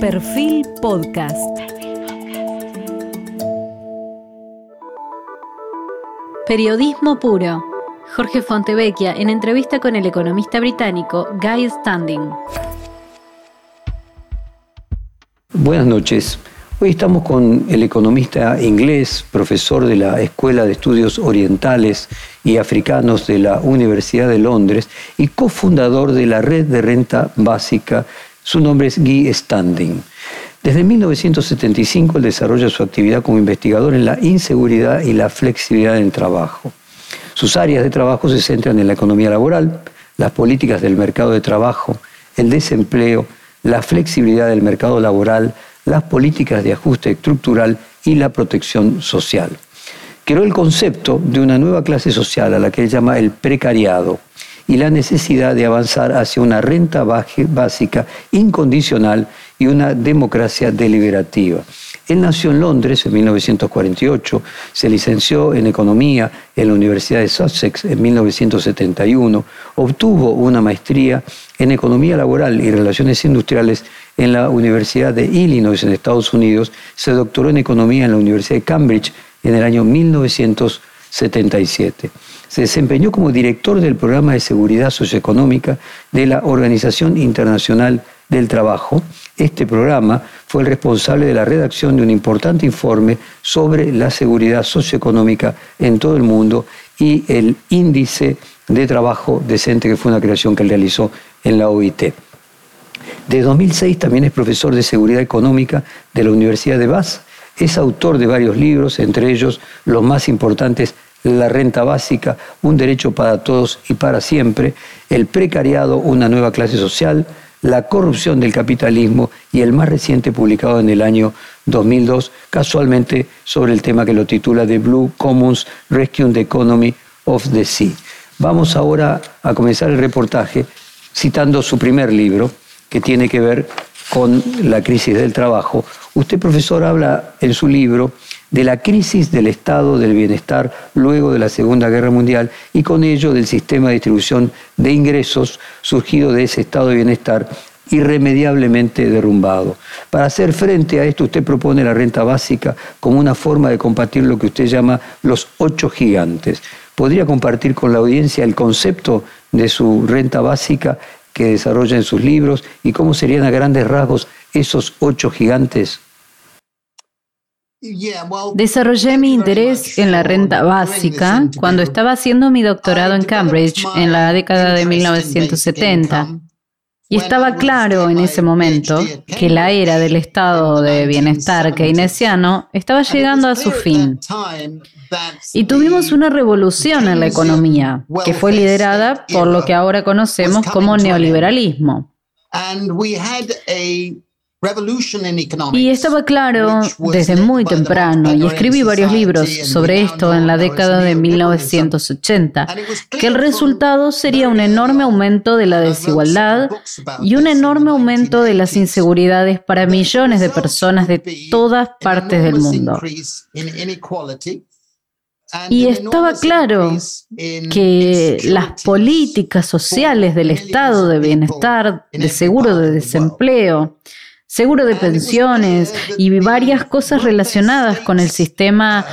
Perfil Podcast. Periodismo puro. Jorge Fontevecchia en entrevista con el economista británico Guy Standing. Buenas noches. Hoy estamos con el economista inglés, profesor de la Escuela de Estudios Orientales y Africanos de la Universidad de Londres y cofundador de la Red de Renta Básica. Su nombre es Guy Standing. Desde 1975 él desarrolla su actividad como investigador en la inseguridad y la flexibilidad en trabajo. Sus áreas de trabajo se centran en la economía laboral, las políticas del mercado de trabajo, el desempleo, la flexibilidad del mercado laboral, las políticas de ajuste estructural y la protección social. Creó el concepto de una nueva clase social a la que él llama el precariado y la necesidad de avanzar hacia una renta básica incondicional y una democracia deliberativa. Él nació en Londres en 1948, se licenció en Economía en la Universidad de Sussex en 1971, obtuvo una maestría en Economía Laboral y Relaciones Industriales en la Universidad de Illinois en Estados Unidos, se doctoró en Economía en la Universidad de Cambridge en el año 1977. Se desempeñó como director del programa de seguridad socioeconómica de la Organización Internacional del Trabajo. Este programa fue el responsable de la redacción de un importante informe sobre la seguridad socioeconómica en todo el mundo y el índice de trabajo decente, que fue una creación que él realizó en la OIT. De 2006 también es profesor de seguridad económica de la Universidad de Bath. Es autor de varios libros, entre ellos los más importantes La renta básica, un derecho para todos y para siempre, El precariado, una nueva clase social, la corrupción del capitalismo y el más reciente publicado en el año 2002, casualmente sobre el tema que lo titula The Blue Commons Rescue the Economy of the Sea. Vamos ahora a comenzar el reportaje citando su primer libro, que tiene que ver con la crisis del trabajo. Usted, profesor, habla en su libro de la crisis del estado del bienestar luego de la Segunda Guerra Mundial y con ello del sistema de distribución de ingresos surgido de ese estado de bienestar irremediablemente derrumbado. Para hacer frente a esto, usted propone la renta básica como una forma de combatir lo que usted llama los ocho gigantes. ¿Podría compartir con la audiencia el concepto de su renta básica que desarrolla en sus libros y cómo serían a grandes rasgos esos ocho gigantes? Desarrollé mi interés en la renta básica cuando estaba haciendo mi doctorado en Cambridge en la década de 1970. Y estaba claro en ese momento que la era del estado de bienestar keynesiano estaba llegando a su fin. Y tuvimos una revolución en la economía, que fue liderada por lo que ahora conocemos como neoliberalismo. Y estaba claro desde muy temprano, y escribí varios libros sobre esto en la década de 1980, que el resultado sería un enorme aumento de la desigualdad y un enorme aumento de las inseguridades para millones de personas de todas partes del mundo. Y estaba claro que las políticas sociales del estado de bienestar, de seguro de desempleo, seguro de pensiones y varias cosas relacionadas con el sistema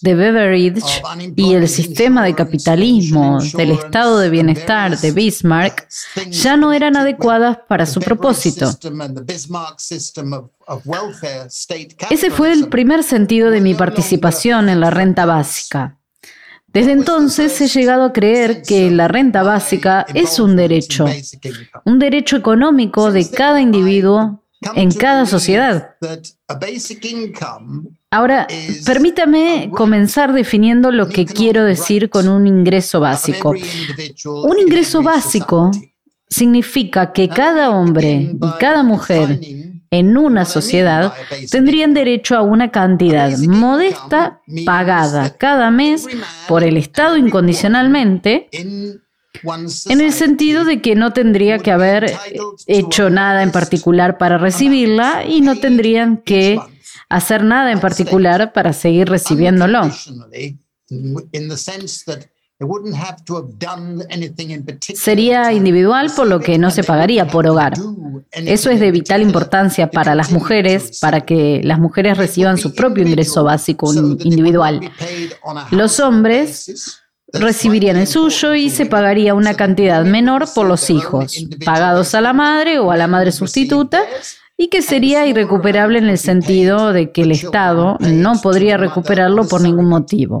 de Beveridge y el sistema de capitalismo del estado de bienestar de Bismarck ya no eran adecuadas para su propósito. Ese fue el primer sentido de mi participación en la renta básica. Desde entonces he llegado a creer que la renta básica es un derecho, un derecho económico de cada individuo en cada sociedad. Ahora, permítame comenzar definiendo lo que quiero decir con un ingreso básico. Un ingreso básico significa que cada hombre y cada mujer en una sociedad tendrían derecho a una cantidad modesta pagada cada mes por el Estado incondicionalmente en el sentido de que no tendría que haber hecho nada en particular para recibirla y no tendrían que hacer nada en particular para seguir recibiéndolo. Sería individual por lo que no se pagaría por hogar. Eso es de vital importancia para las mujeres, para que las mujeres reciban su propio ingreso básico individual. Los hombres recibirían el suyo y se pagaría una cantidad menor por los hijos, pagados a la madre o a la madre sustituta, y que sería irrecuperable en el sentido de que el Estado no podría recuperarlo por ningún motivo.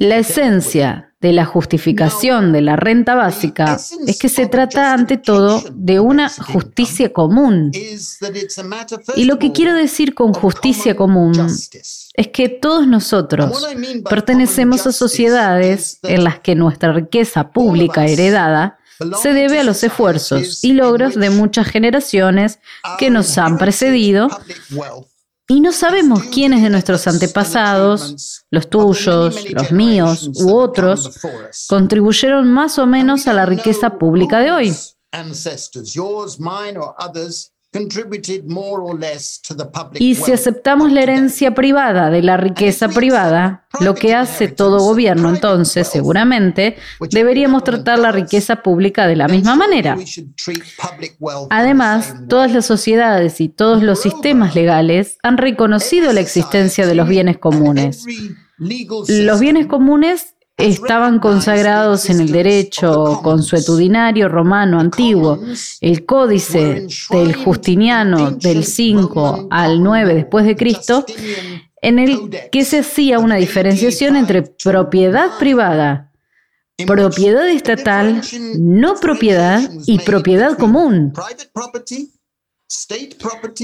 la esencia de la justificación de la renta básica es que se trata ante todo de una justicia común. Y lo que quiero decir con justicia común es que todos nosotros pertenecemos a sociedades en las que nuestra riqueza pública heredada se debe a los esfuerzos y logros de muchas generaciones que nos han precedido y no sabemos quiénes de nuestros antepasados, los tuyos, los míos u otros, contribuyeron más o menos a la riqueza pública de hoy. Y si aceptamos la herencia privada de la riqueza privada, lo que hace todo gobierno entonces, seguramente, deberíamos tratar la riqueza pública de la misma manera. Además, todas las sociedades y todos los sistemas legales han reconocido la existencia de los bienes comunes. Los bienes comunes estaban consagrados en el derecho consuetudinario romano antiguo, el códice del Justiniano del 5 al 9 después de Cristo, en el que se hacía una diferenciación entre propiedad privada, propiedad estatal, no propiedad y propiedad común.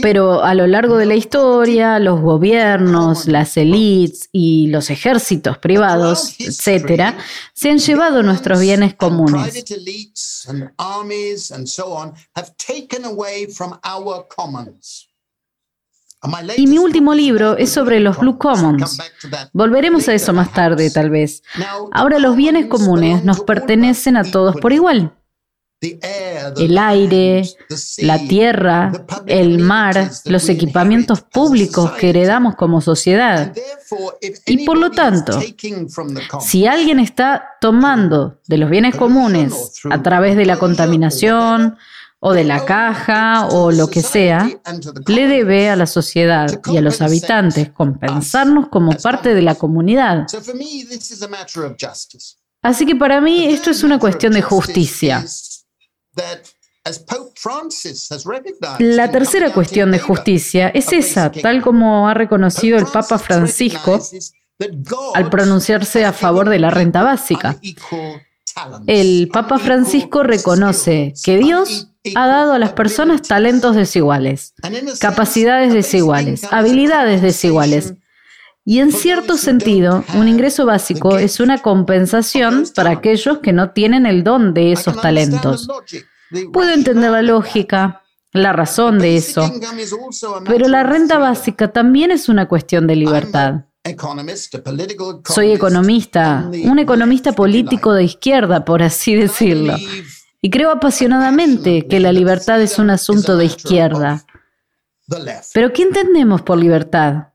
Pero a lo largo de la historia, los gobiernos, las élites y los ejércitos privados, etcétera, se han llevado nuestros bienes comunes. Y mi último libro es sobre los Blue Commons. Volveremos a eso más tarde, tal vez. Ahora los bienes comunes nos pertenecen a todos por igual el aire, la tierra, el mar, los equipamientos públicos que heredamos como sociedad. Y por lo tanto, si alguien está tomando de los bienes comunes a través de la contaminación o de la caja o lo que sea, le debe a la sociedad y a los habitantes compensarnos como parte de la comunidad. Así que para mí esto es una cuestión de justicia. La tercera cuestión de justicia es esa, tal como ha reconocido el Papa Francisco al pronunciarse a favor de la renta básica. El Papa Francisco reconoce que Dios ha dado a las personas talentos desiguales, capacidades desiguales, habilidades desiguales. Y en cierto sentido, un ingreso básico es una compensación para aquellos que no tienen el don de esos talentos. Puedo entender la lógica, la razón de eso, pero la renta básica también es una cuestión de libertad. Soy economista, un economista político de izquierda, por así decirlo, y creo apasionadamente que la libertad es un asunto de izquierda. Pero ¿qué entendemos por libertad?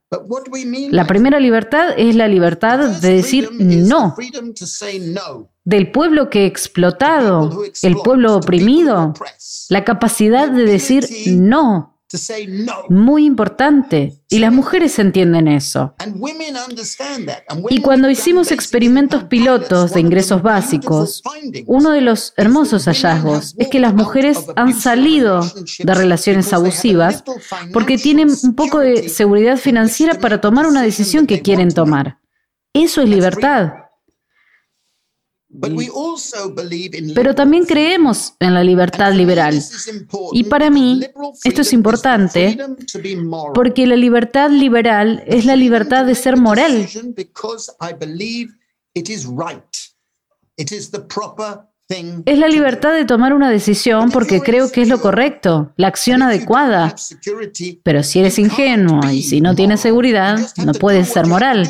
La primera libertad es la libertad de decir no. del pueblo que explotado, el pueblo oprimido, la capacidad de decir no. Muy importante. Y las mujeres entienden eso. Y cuando hicimos experimentos pilotos de ingresos básicos, uno de los hermosos hallazgos es que las mujeres han salido de relaciones abusivas porque tienen un poco de seguridad financiera para tomar una decisión que quieren tomar. Eso es libertad. Pero también creemos en la libertad liberal. Y para mí, esto es importante porque la libertad liberal es la libertad de ser moral. Es la libertad de tomar una decisión porque creo que es lo correcto, la acción adecuada. Pero si eres ingenuo y si no tienes seguridad, no puedes ser moral.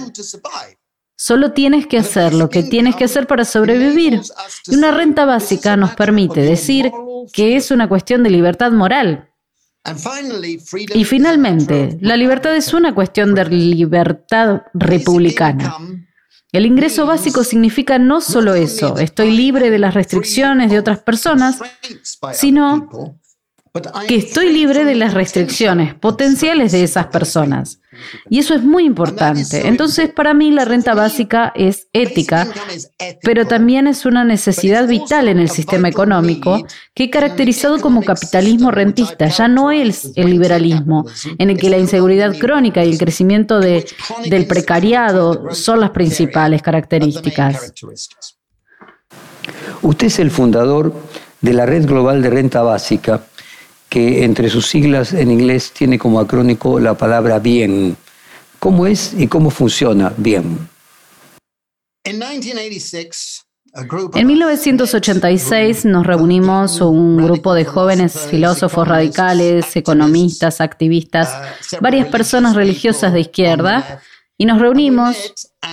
Solo tienes que hacer lo que tienes que hacer para sobrevivir. Y una renta básica nos permite decir que es una cuestión de libertad moral. Y finalmente, la libertad es una cuestión de libertad republicana. El ingreso básico significa no solo eso, estoy libre de las restricciones de otras personas, sino que estoy libre de las restricciones potenciales de esas personas. Y eso es muy importante. Entonces, para mí la renta básica es ética, pero también es una necesidad vital en el sistema económico que he caracterizado como capitalismo rentista, ya no es el liberalismo, en el que la inseguridad crónica y el crecimiento de, del precariado son las principales características. Usted es el fundador de la Red Global de Renta Básica que entre sus siglas en inglés tiene como acrónico la palabra bien. ¿Cómo es y cómo funciona bien? En 1986 nos reunimos un grupo de jóvenes filósofos radicales, economistas, activistas, varias personas religiosas de izquierda y nos reunimos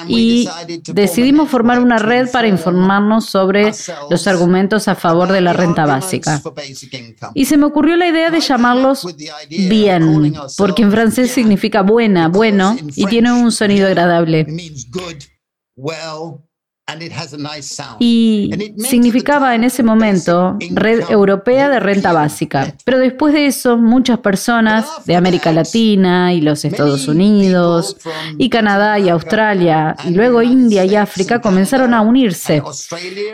y decidimos formar una red para informarnos sobre los argumentos a favor de la renta básica. Y se me ocurrió la idea de llamarlos bien, porque en francés significa buena, bueno, y tiene un sonido agradable. Y significaba en ese momento Red Europea de Renta Básica. Pero después de eso, muchas personas de América Latina y los Estados Unidos y Canadá y Australia y luego India y África comenzaron a unirse.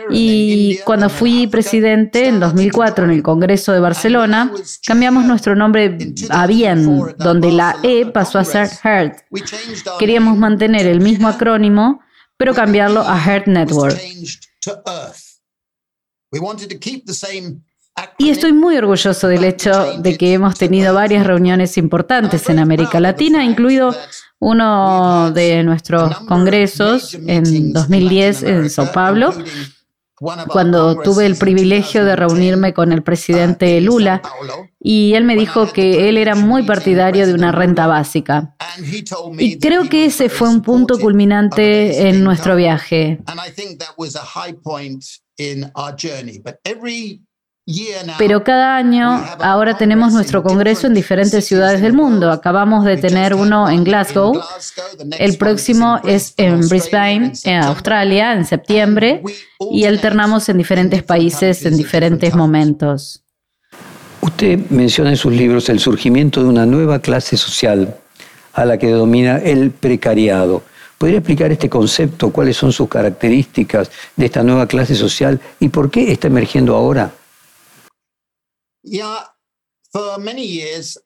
Y cuando fui presidente en 2004 en el Congreso de Barcelona, cambiamos nuestro nombre a Bien, donde la E pasó a ser HEART. Queríamos mantener el mismo acrónimo pero cambiarlo a Heart Network. Y estoy muy orgulloso del hecho de que hemos tenido varias reuniones importantes en América Latina, incluido uno de nuestros congresos en 2010 en Sao Paulo, cuando tuve el privilegio de reunirme con el presidente Lula y él me dijo que él era muy partidario de una renta básica. Y creo que ese fue un punto culminante en nuestro viaje. Pero cada año ahora tenemos nuestro congreso en diferentes ciudades del mundo. Acabamos de tener uno en Glasgow. El próximo es en Brisbane, en Australia, en septiembre. Y alternamos en diferentes países en diferentes momentos. Usted menciona en sus libros el surgimiento de una nueva clase social a la que domina el precariado. ¿Podría explicar este concepto? ¿Cuáles son sus características de esta nueva clase social y por qué está emergiendo ahora?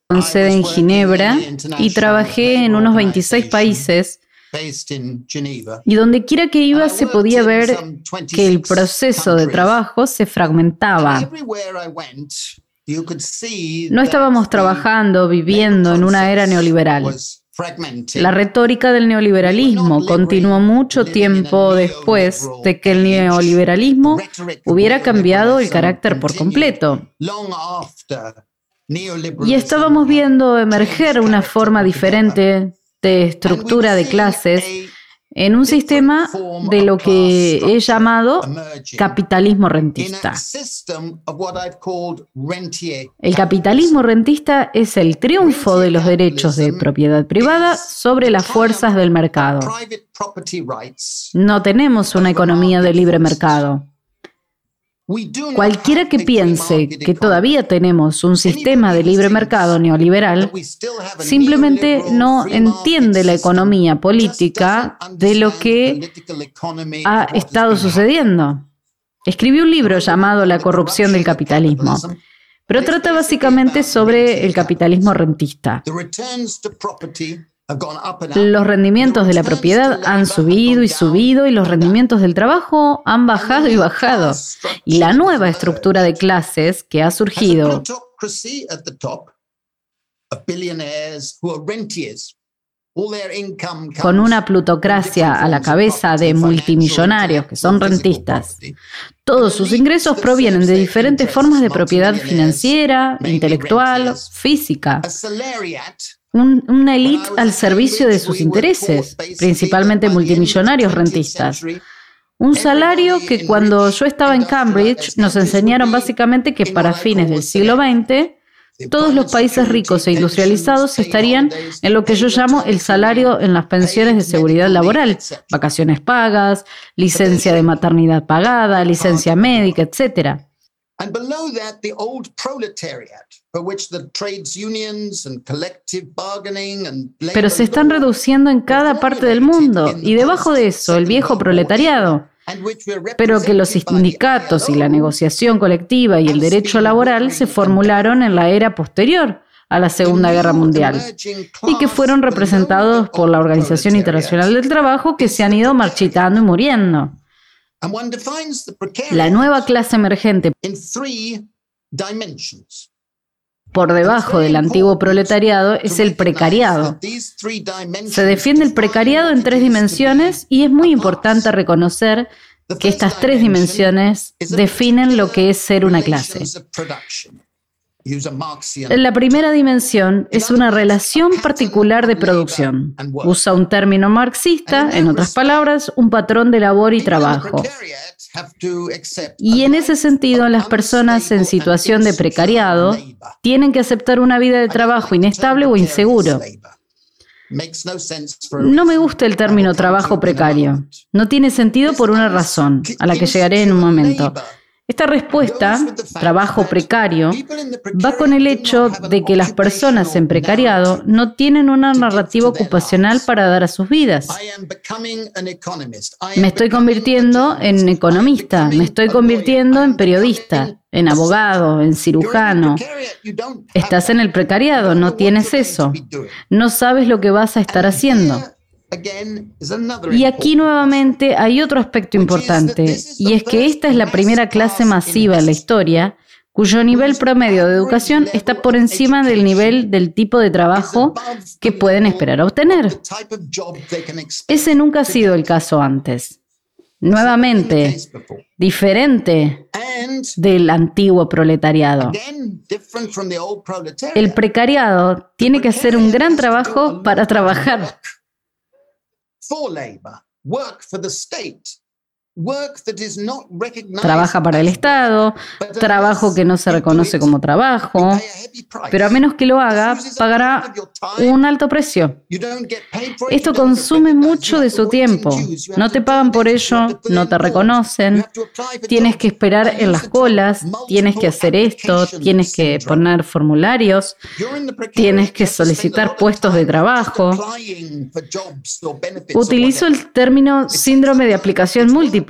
Con sede en Ginebra y trabajé en unos 26 países y donde quiera que iba se podía ver que el proceso de trabajo se fragmentaba. No estábamos trabajando, viviendo en una era neoliberal. La retórica del neoliberalismo continuó mucho tiempo después de que el neoliberalismo hubiera cambiado el carácter por completo. Y estábamos viendo emerger una forma diferente de estructura de clases en un sistema de lo que he llamado capitalismo rentista. El capitalismo rentista es el triunfo de los derechos de propiedad privada sobre las fuerzas del mercado. No tenemos una economía de libre mercado. Cualquiera que piense que todavía tenemos un sistema de libre mercado neoliberal simplemente no entiende la economía política de lo que ha estado sucediendo. Escribí un libro llamado La corrupción del capitalismo, pero trata básicamente sobre el capitalismo rentista. Los rendimientos de la propiedad han subido y subido y los rendimientos del trabajo han bajado y bajado. Y la nueva estructura de clases que ha surgido con una plutocracia a la cabeza de multimillonarios que son rentistas. Todos sus ingresos provienen de diferentes formas de propiedad financiera, intelectual, física. Una élite al servicio de sus intereses, principalmente multimillonarios rentistas. Un salario que cuando yo estaba en Cambridge nos enseñaron básicamente que para fines del siglo XX todos los países ricos e industrializados estarían en lo que yo llamo el salario en las pensiones de seguridad laboral, vacaciones pagas, licencia de maternidad pagada, licencia médica, Pero se están reduciendo en cada parte del mundo y debajo de eso el viejo proletariado, pero que los sindicatos y la negociación colectiva y el derecho laboral se formularon en la era posterior a la Segunda Guerra Mundial y que fueron representados por la Organización Internacional del Trabajo que se han ido marchitando y muriendo. La nueva clase emergente por debajo del antiguo proletariado es el precariado. Se defiende el precariado en tres dimensiones y es muy importante reconocer que estas tres dimensiones definen lo que es ser una clase. La primera dimensión es una relación particular de producción. Usa un término marxista, en otras palabras, un patrón de labor y trabajo. Y en ese sentido, las personas en situación de precariado tienen que aceptar una vida de trabajo inestable o inseguro. No me gusta el término trabajo precario. No tiene sentido por una razón, a la que llegaré en un momento. Esta respuesta, trabajo precario, va con el hecho de que las personas en precariado no tienen una narrativa ocupacional para dar a sus vidas. Me estoy convirtiendo en economista, me estoy convirtiendo en periodista, en abogado, en cirujano. Estás en el precariado, no tienes eso. No sabes lo que vas a estar haciendo. Y aquí nuevamente hay otro aspecto importante, y es que esta es la primera clase masiva en la historia cuyo nivel promedio de educación está por encima del nivel del tipo de trabajo que pueden esperar obtener. Ese nunca ha sido el caso antes. Nuevamente, diferente del antiguo proletariado. El precariado tiene que hacer un gran trabajo para trabajar for labor, work for the state, Trabaja para el Estado, trabajo que no se reconoce como trabajo, pero a menos que lo haga, pagará un alto precio. Esto consume mucho de su tiempo. No te pagan por ello, no te reconocen, tienes que esperar en las colas, tienes que hacer esto, tienes que poner formularios, tienes que solicitar puestos de trabajo. Utilizo el término síndrome de aplicación múltiple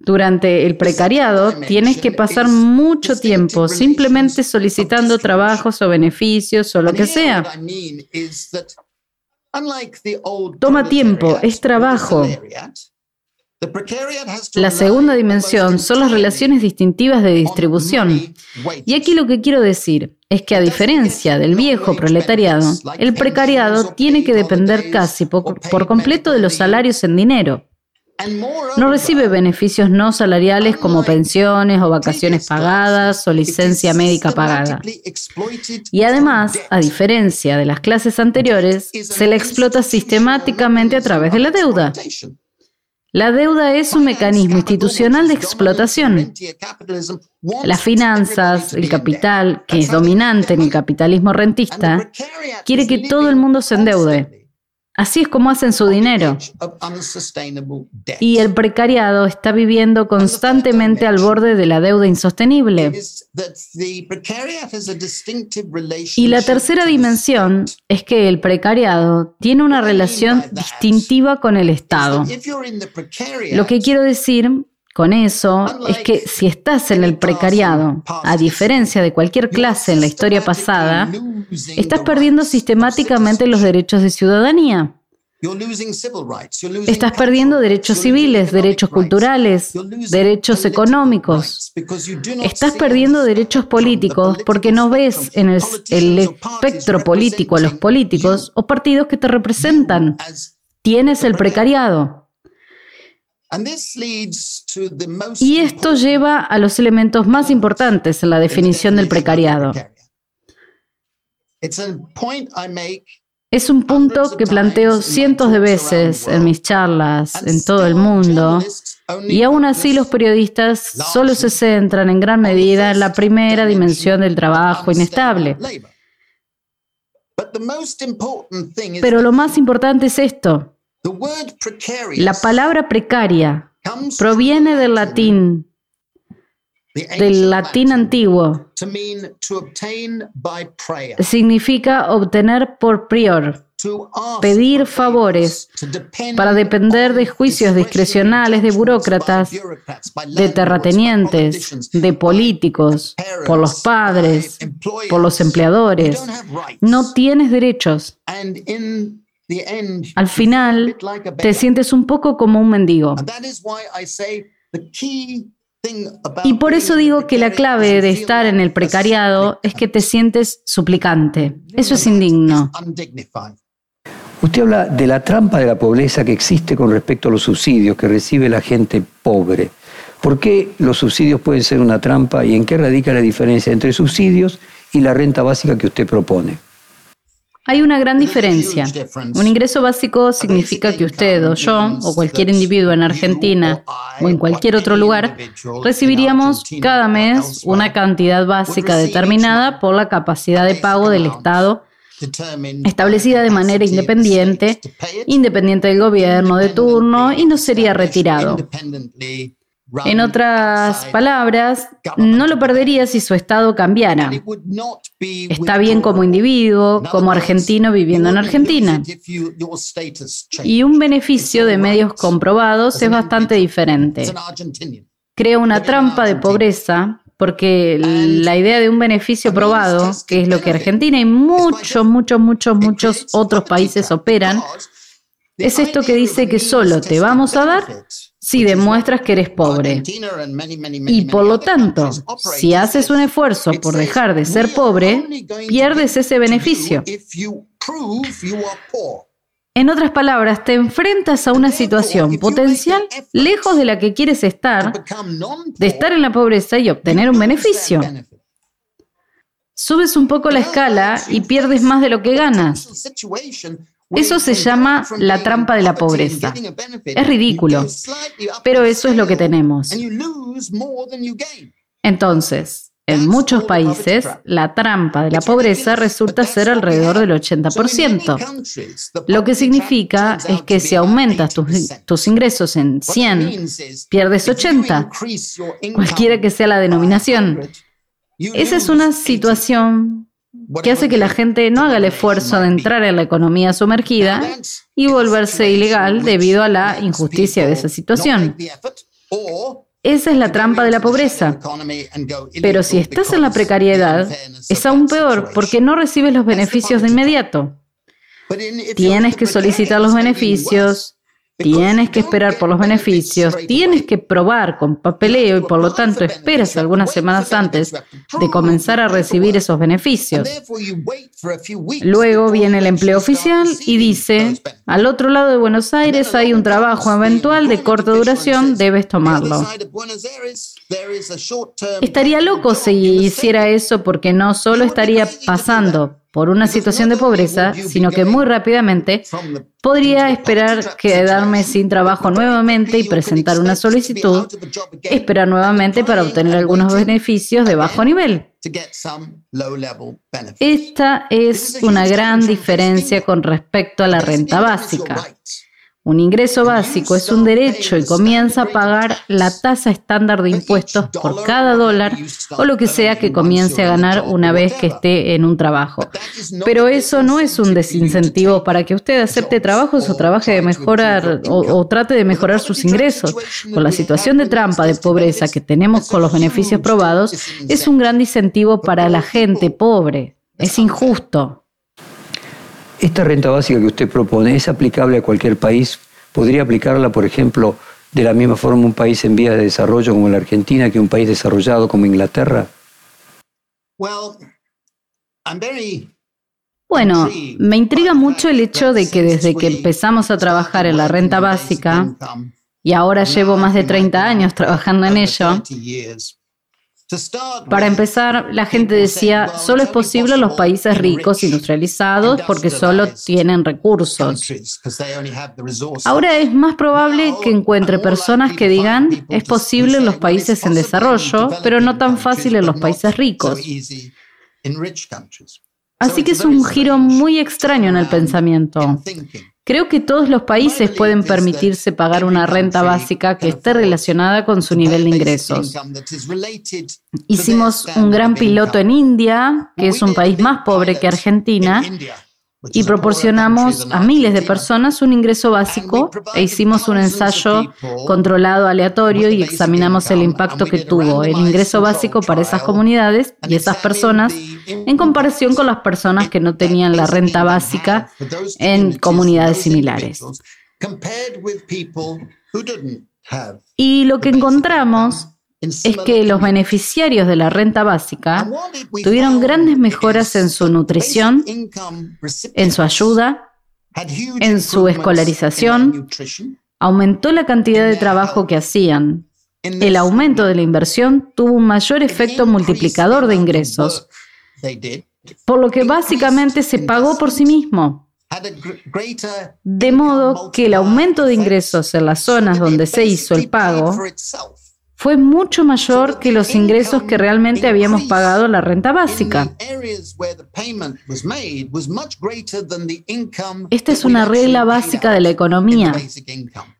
durante el precariado tienes que pasar mucho tiempo simplemente solicitando trabajos o beneficios o lo que sea. Toma tiempo, es trabajo. La segunda dimensión son las relaciones distintivas de distribución. Y aquí lo que quiero decir es que a diferencia del viejo proletariado, el precariado tiene que depender casi por completo de los salarios en dinero. No recibe beneficios no salariales como pensiones o vacaciones pagadas o licencia médica pagada. Y además, a diferencia de las clases anteriores, se le explota sistemáticamente a través de la deuda. La deuda es un mecanismo institucional de explotación. Las finanzas, el capital, que es dominante en el capitalismo rentista, quiere que todo el mundo se endeude. Así es como hacen su dinero. Y el precariado está viviendo constantemente al borde de la deuda insostenible. Y la tercera dimensión es que el precariado tiene una relación distintiva con el Estado. Lo que quiero decir con eso es que si estás en el precariado, a diferencia de cualquier clase en la historia pasada, estás perdiendo sistemáticamente los derechos de ciudadanía. Estás perdiendo derechos civiles, derechos culturales, derechos económicos. Estás perdiendo derechos políticos porque no ves en el, el espectro político a los políticos o partidos que te representan. Tienes el precariado. Y esto lleva a los elementos más importantes en la definición del precariado. Es un punto que planteo cientos de veces en mis charlas en todo el mundo y aún así los periodistas solo se centran en gran medida en la primera dimensión del trabajo inestable. Pero lo más importante es esto. La palabra precaria proviene del latín del latín antiguo. Significa obtener por prior, pedir favores para depender de juicios discrecionales de burócratas, de terratenientes, de políticos, por los padres, por los empleadores. No tienes derechos. Al final, te sientes un poco como un mendigo. Y por eso digo que la clave de estar en el precariado es que te sientes suplicante. Eso es indigno. Usted habla de la trampa de la pobreza que existe con respecto a los subsidios que recibe la gente pobre. ¿Por qué los subsidios pueden ser una trampa y en qué radica la diferencia entre subsidios y la renta básica que usted propone? Hay una gran diferencia. Un ingreso básico significa que usted o yo o cualquier individuo en Argentina o en cualquier otro lugar recibiríamos cada mes una cantidad básica determinada por la capacidad de pago del Estado establecida de manera independiente, independiente del gobierno de turno y no sería retirado. En otras palabras, no lo perdería si su estado cambiara. Está bien como individuo, como argentino viviendo en Argentina. Y un beneficio de medios comprobados es bastante diferente. Crea una trampa de pobreza porque la idea de un beneficio probado, que es lo que Argentina y muchos, muchos, muchos, muchos otros países operan, es esto que dice que solo te vamos a dar si demuestras que eres pobre. Y por lo tanto, si haces un esfuerzo por dejar de ser pobre, pierdes ese beneficio. En otras palabras, te enfrentas a una situación potencial lejos de la que quieres estar, de estar en la pobreza y obtener un beneficio. Subes un poco la escala y pierdes más de lo que ganas. Eso se llama la trampa de la pobreza. Es ridículo, pero eso es lo que tenemos. Entonces, en muchos países, la trampa de la pobreza resulta ser alrededor del 80%, lo que significa es que si aumentas tus, ingresos en 100, pierdes 80, cualquiera que sea la denominación. Esa es una situación que hace que la gente no haga el esfuerzo de entrar en la economía sumergida y volverse ilegal debido a la injusticia de esa situación. Esa es la trampa de la pobreza. Pero si estás en la precariedad, es aún peor porque no recibes los beneficios de inmediato. Tienes que solicitar los beneficios, Tienes que esperar por los beneficios, tienes que probar con papeleo y por lo tanto esperas algunas semanas antes de comenzar a recibir esos beneficios. Luego viene el empleo oficial y dice, al otro lado de Buenos Aires hay un trabajo eventual de corta duración, debes tomarlo. Estaría loco si hiciera eso porque no solo estaría pasando por una situación de pobreza, sino que muy rápidamente podría esperar quedarme sin trabajo nuevamente y presentar una solicitud, esperar nuevamente para obtener algunos beneficios de bajo nivel. Esta es una gran diferencia con respecto a la renta básica. Un ingreso básico es un derecho y comienza a pagar la tasa estándar de impuestos por cada dólar o lo que sea que comience a ganar una vez que esté en un trabajo. Pero eso no es un desincentivo para que usted acepte trabajos o trabaje de mejorar o, trate de mejorar sus ingresos. Con la situación de trampa de pobreza que tenemos con los beneficios probados, es un gran incentivo para la gente pobre. Es injusto. Esta renta básica que usted propone es aplicable a cualquier país. ¿Podría aplicarla, por ejemplo, de la misma forma un país en vía de desarrollo como la Argentina que un país desarrollado como Inglaterra? Bueno, me intriga mucho el hecho de que desde que empezamos a trabajar en la renta básica, y ahora llevo más de 30 años trabajando en ello, Para empezar, la gente decía, solo es posible en los países ricos, industrializados, porque solo tienen recursos. Ahora es más probable que encuentre personas que digan, es posible en los países en desarrollo, pero no tan fácil en los países ricos. Así que es un giro muy extraño en el pensamiento. Creo que todos los países pueden permitirse pagar una renta básica que esté relacionada con su nivel de ingresos. Hicimos un gran piloto en India, que es un país más pobre que Argentina, y proporcionamos a miles de personas un ingreso básico e hicimos un ensayo controlado aleatorio y examinamos el impacto que tuvo el ingreso básico para esas comunidades y esas personas en comparación con las personas que no tenían la renta básica en comunidades similares. Y lo que encontramos es que los beneficiarios de la renta básica tuvieron grandes mejoras en su nutrición, en su ayuda, en su escolarización, aumentó la cantidad de trabajo que hacían. El aumento de la inversión tuvo un mayor efecto multiplicador de ingresos, por lo que básicamente se pagó por sí mismo. De modo que el aumento de ingresos en las zonas donde se hizo el pago fue mucho mayor que los ingresos que realmente habíamos pagado la renta básica. Esta es una regla básica de la economía.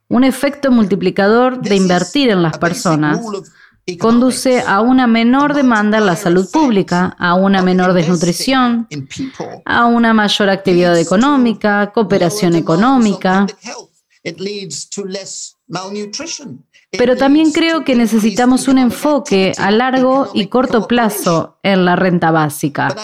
Un efecto multiplicador de invertir en las personas conduce a una menor demanda en la salud pública, a una menor desnutrición, a una mayor actividad económica, cooperación económica. Pero también creo que necesitamos un enfoque a largo y corto plazo en la renta básica.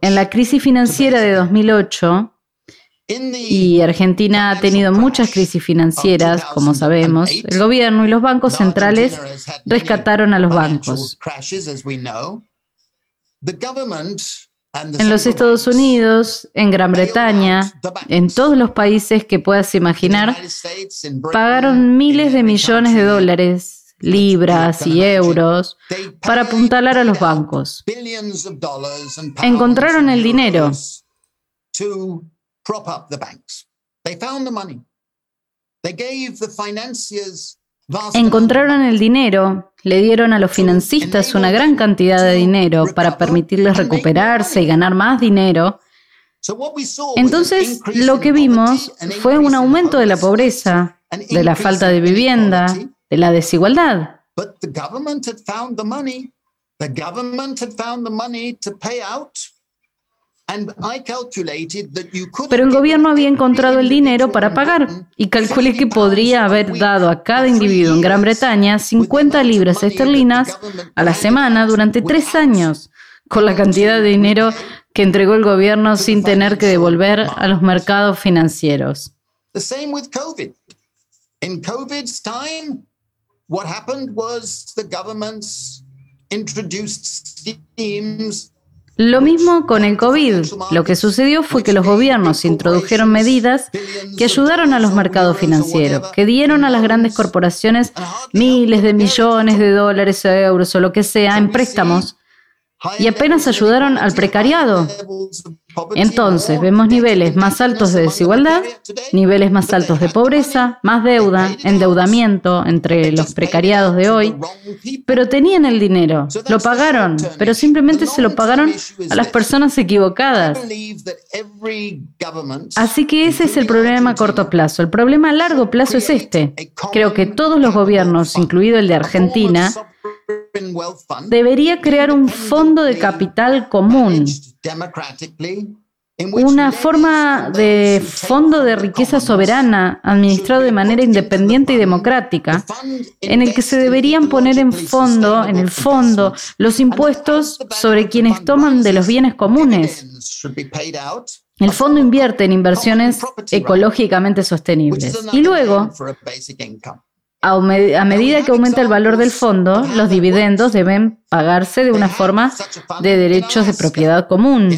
En la crisis financiera de 2008, y Argentina ha tenido muchas crisis financieras, como sabemos. El gobierno y los bancos centrales rescataron a los bancos. En los Estados Unidos, en Gran Bretaña, en todos los países que puedas imaginar, pagaron miles de millones de dólares, libras y euros para apuntalar a los bancos. Encontraron el dinero. Encontraron el dinero, le dieron a los financistas una gran cantidad de dinero para permitirles recuperarse y ganar más dinero. Entonces, lo que vimos fue un aumento de la pobreza, de la falta de vivienda, de la desigualdad. Pero el gobierno había encontrado el dinero para pagar y calculé que podría haber dado a cada individuo en Gran Bretaña 50 libras esterlinas a la semana durante tres años, con la cantidad de dinero que entregó el gobierno sin tener que devolver a los mercados financieros. In COVID's time, what happened was the governments introduced schemes lo mismo con el COVID. Lo que sucedió fue que los gobiernos introdujeron medidas que ayudaron a los mercados financieros, que dieron a las grandes corporaciones miles de millones de dólares o euros o lo que sea en préstamos y apenas ayudaron al precariado. Entonces vemos niveles más altos de desigualdad, niveles más altos de pobreza, más deuda, endeudamiento entre los precariados de hoy, pero tenían el dinero, lo pagaron, pero simplemente se lo pagaron a las personas equivocadas. Así que ese es el problema a corto plazo. El problema a largo plazo es este. Creo que todos los gobiernos, incluido el de Argentina, debería crear un fondo de capital común, una forma de fondo de riqueza soberana administrado de manera independiente y democrática, en el que se deberían poner en fondo, en el fondo, los impuestos sobre quienes toman de los bienes comunes. El fondo invierte en inversiones ecológicamente sostenibles. Y luego, a, medida que aumenta el valor del fondo, los dividendos deben pagarse de una forma de derechos de propiedad común,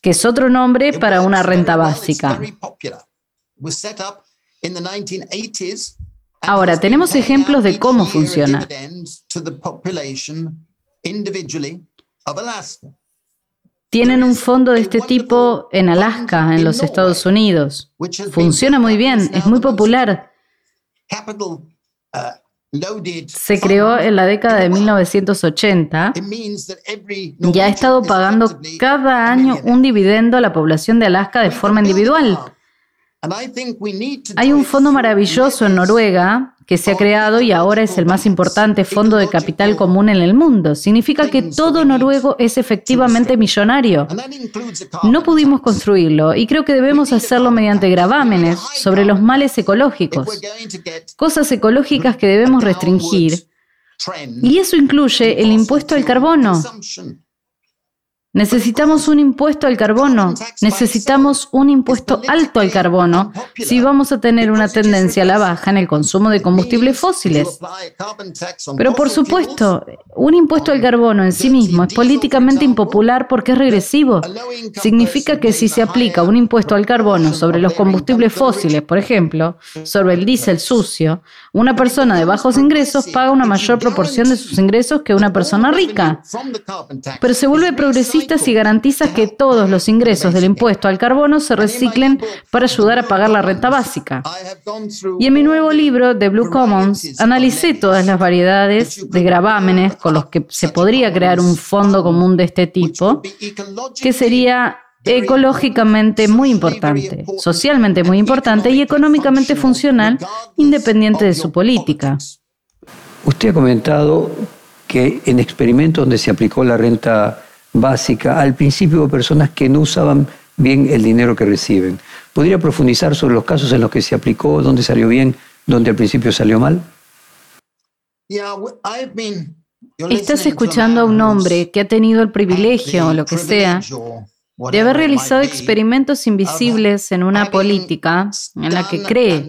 que es otro nombre para una renta básica. Ahora, tenemos ejemplos de cómo funciona. Tienen un fondo de este tipo en Alaska, en los Estados Unidos. Funciona muy bien, es muy popular. Se creó en la década de 1980 y ha estado pagando cada año un dividendo a la población de Alaska de forma individual. Hay un fondo maravilloso en Noruega que se ha creado y ahora es el más importante fondo de capital común en el mundo. Significa que todo noruego es efectivamente millonario. No pudimos construirlo y creo que debemos hacerlo mediante gravámenes sobre los males ecológicos, cosas ecológicas que debemos restringir. Y eso incluye el impuesto al carbono. Necesitamos un impuesto al carbono, necesitamos un impuesto alto al carbono si vamos a tener una tendencia a la baja en el consumo de combustibles fósiles. Pero por supuesto, un impuesto al carbono en sí mismo es políticamente impopular porque es regresivo. Significa que si se aplica un impuesto al carbono sobre los combustibles fósiles, por ejemplo, sobre el diésel sucio, una persona de bajos ingresos paga una mayor proporción de sus ingresos que una persona rica. Pero se vuelve progresivo y garantiza que todos los ingresos del impuesto al carbono se reciclen para ayudar a pagar la renta básica. Y en mi nuevo libro, The Blue Commons, analicé todas las variedades de gravámenes con los que se podría crear un fondo común de este tipo, que sería ecológicamente muy importante, socialmente muy importante y económicamente funcional, independiente de su política. Usted ha comentado que en experimentos donde se aplicó la renta básica, al principio personas que no usaban bien el dinero que reciben. ¿Podría profundizar sobre los casos en los que se aplicó, dónde salió bien, dónde al principio salió mal? Estás escuchando a un hombre que ha tenido el privilegio, o lo que sea, de haber realizado experimentos invisibles en una política en la que cree.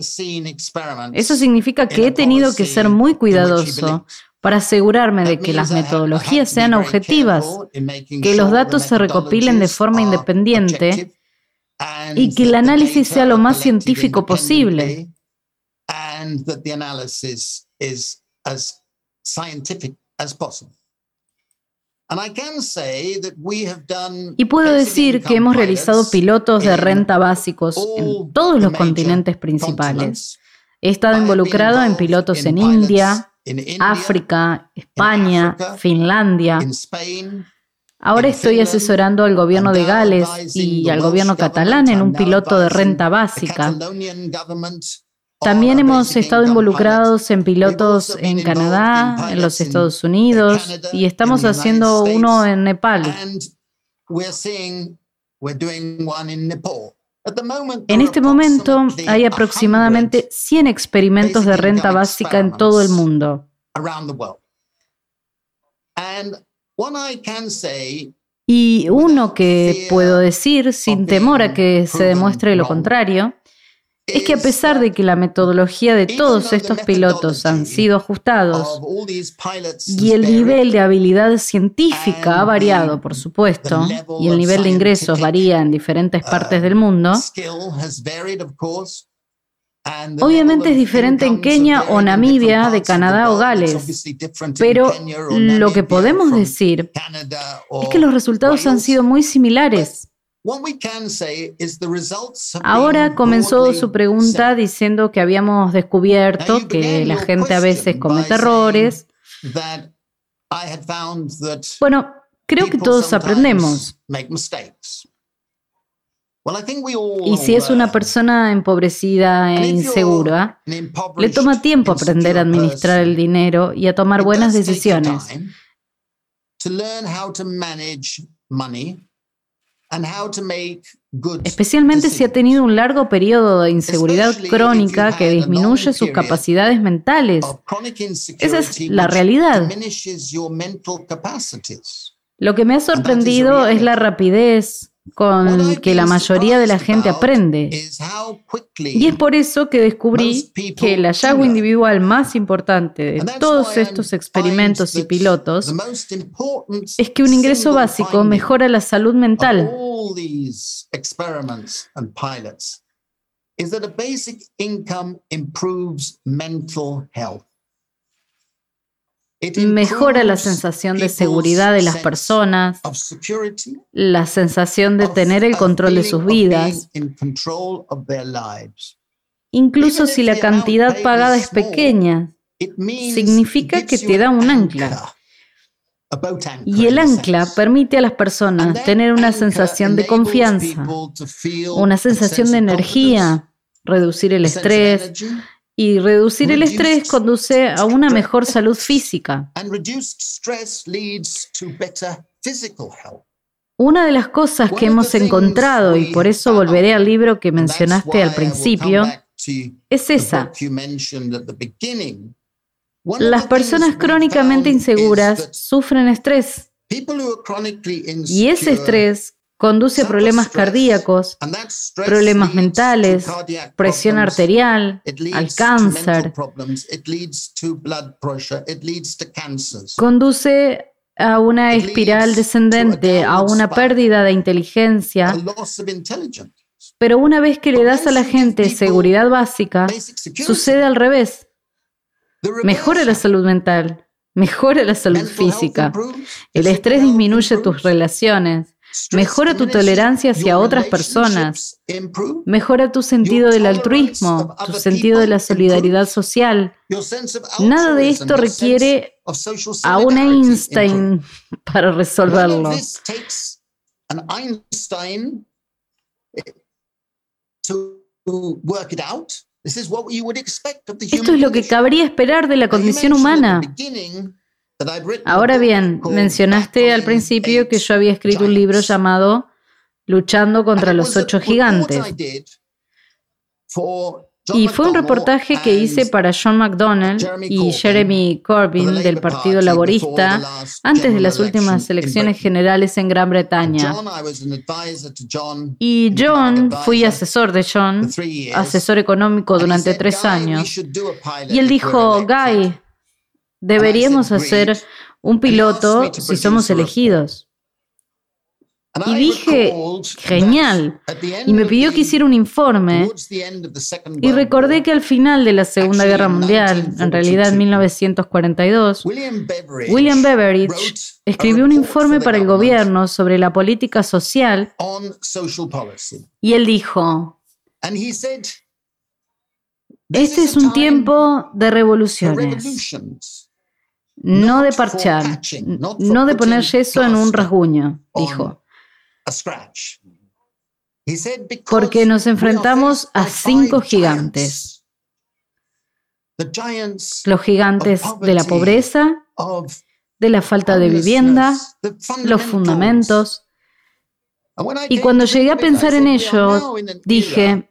Eso significa que he tenido que ser muy cuidadoso para asegurarme de que las metodologías sean objetivas, que los datos se recopilen de forma independiente y que el análisis sea lo más científico posible. Y puedo decir que hemos realizado pilotos de renta básicos en todos los continentes principales. He estado involucrado en pilotos en India, África, España, Finlandia. Ahora estoy asesorando al gobierno de Gales y al gobierno catalán en un piloto de renta básica. También hemos estado involucrados en pilotos en Canadá, en los Estados Unidos y estamos haciendo uno en Nepal. En este momento hay aproximadamente 100 experimentos de renta básica en todo el mundo. Y uno que puedo decir sin temor a que se demuestre lo contrario es que a pesar de que la metodología de todos estos pilotos han sido ajustados y el nivel de habilidad científica ha variado, por supuesto, y el nivel de ingresos varía en diferentes partes del mundo, Obviamente es diferente en Kenia o Namibia, de Canadá o Gales, pero lo que podemos decir es que los resultados han sido muy similares. Ahora comenzó su pregunta diciendo que habíamos descubierto que la gente a veces comete errores. Bueno, creo que todos aprendemos. Y si es una persona empobrecida e insegura, le toma tiempo aprender a administrar el dinero y a tomar buenas decisiones. Especialmente si ha tenido un largo periodo de inseguridad crónica que disminuye sus capacidades mentales. Esa es la realidad. Lo que me ha sorprendido es la rapidez con que la mayoría de la gente aprende. Y es por eso que descubrí que el hallazgo individual más importante de todos estos experimentos y pilotos es que un ingreso básico mejora la salud mental. is that a basic income improves mental health. Mejora la sensación de seguridad de las personas, la sensación de tener el control de sus vidas, incluso si la cantidad pagada es pequeña. Significa que te da un ancla. Y el ancla permite a las personas tener una sensación de confianza, una sensación de energía, reducir el estrés y reducir el estrés conduce a una mejor salud física. Una de las cosas que hemos encontrado, y por eso volveré al libro que mencionaste al principio, es esa. Las personas crónicamente inseguras sufren estrés y ese estrés conduce a problemas cardíacos, problemas mentales, presión arterial, al cáncer, conduce a una espiral descendente, a una pérdida de inteligencia, pero una vez que le das a la gente seguridad básica, sucede al revés. Mejora la salud mental, mejora la salud física, el estrés disminuye tus relaciones, mejora tu tolerancia hacia otras personas, mejora tu sentido del altruismo, tu sentido de la solidaridad social. Nada de esto requiere a un. Einstein para resolverlo. Esto es lo que cabría esperar de la condición humana. Ahora bien, mencionaste al principio que yo había escrito un libro llamado Luchando contra los ocho gigantes. Y fue un reportaje que hice para John McDonnell y Jeremy Corbyn del Partido Laborista antes de las últimas elecciones generales en Gran Bretaña. Y John, fui asesor de John, asesor económico durante tres "Guy, we años. Y él dijo, elected." Guy, deberíamos hacer un piloto si somos elegidos. Y dije, genial. Y me pidió que hiciera un informe. y recordé que al final de la Segunda Guerra Mundial, en realidad en 1942, William Beveridge, escribió un informe para el gobierno sobre la política social y él dijo, And he said, "This este es un tiempo de revoluciones, no de parchar, no de poner yeso en un rasguño, dijo. Porque nos enfrentamos a cinco gigantes. Los gigantes de la pobreza, de la falta de vivienda, los fundamentos. Y cuando llegué a pensar en "We are ello, dije,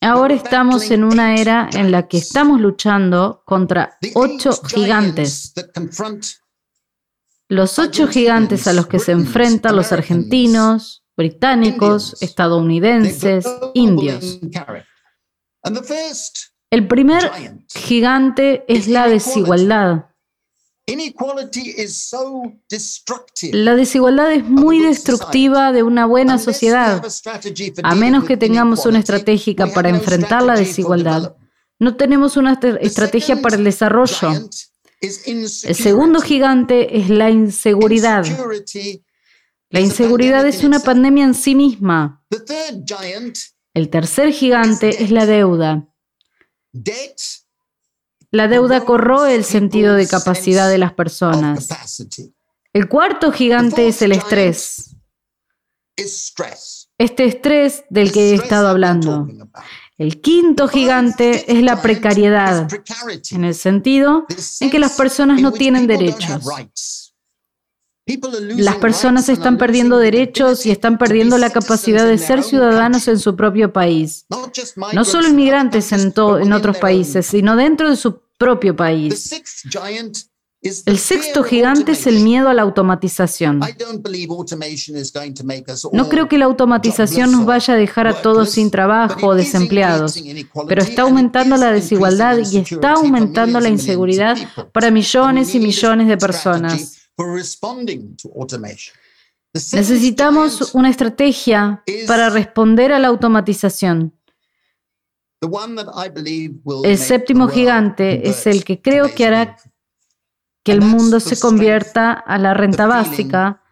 ahora estamos en una era en la que estamos luchando contra ocho gigantes. Los ocho gigantes a los que se enfrentan los argentinos, británicos, estadounidenses, indios. El primer gigante es la desigualdad. La desigualdad es muy destructiva de una buena sociedad. a menos que tengamos una estrategia para enfrentar la desigualdad. No tenemos una estrategia para el desarrollo. El segundo gigante es la inseguridad. La inseguridad es una pandemia en sí misma. El tercer gigante es la deuda. La deuda corroe el sentido de capacidad de las personas. El cuarto gigante es el estrés. Este estrés del que he estado hablando. El quinto gigante es la precariedad, en el sentido en que las personas no tienen derechos. Las personas están perdiendo derechos y están perdiendo la capacidad de ser ciudadanos en su propio país. No solo inmigrantes en, otros países, sino dentro de su propio país. El sexto gigante es el miedo a la automatización. No creo que la automatización nos vaya a dejar a todos sin trabajo o desempleados, pero está aumentando la desigualdad y está aumentando la inseguridad para millones y millones de personas. Necesitamos una estrategia para responder a la automatización. El séptimo gigante es el que creo que hará que el mundo se convierta a la renta básica.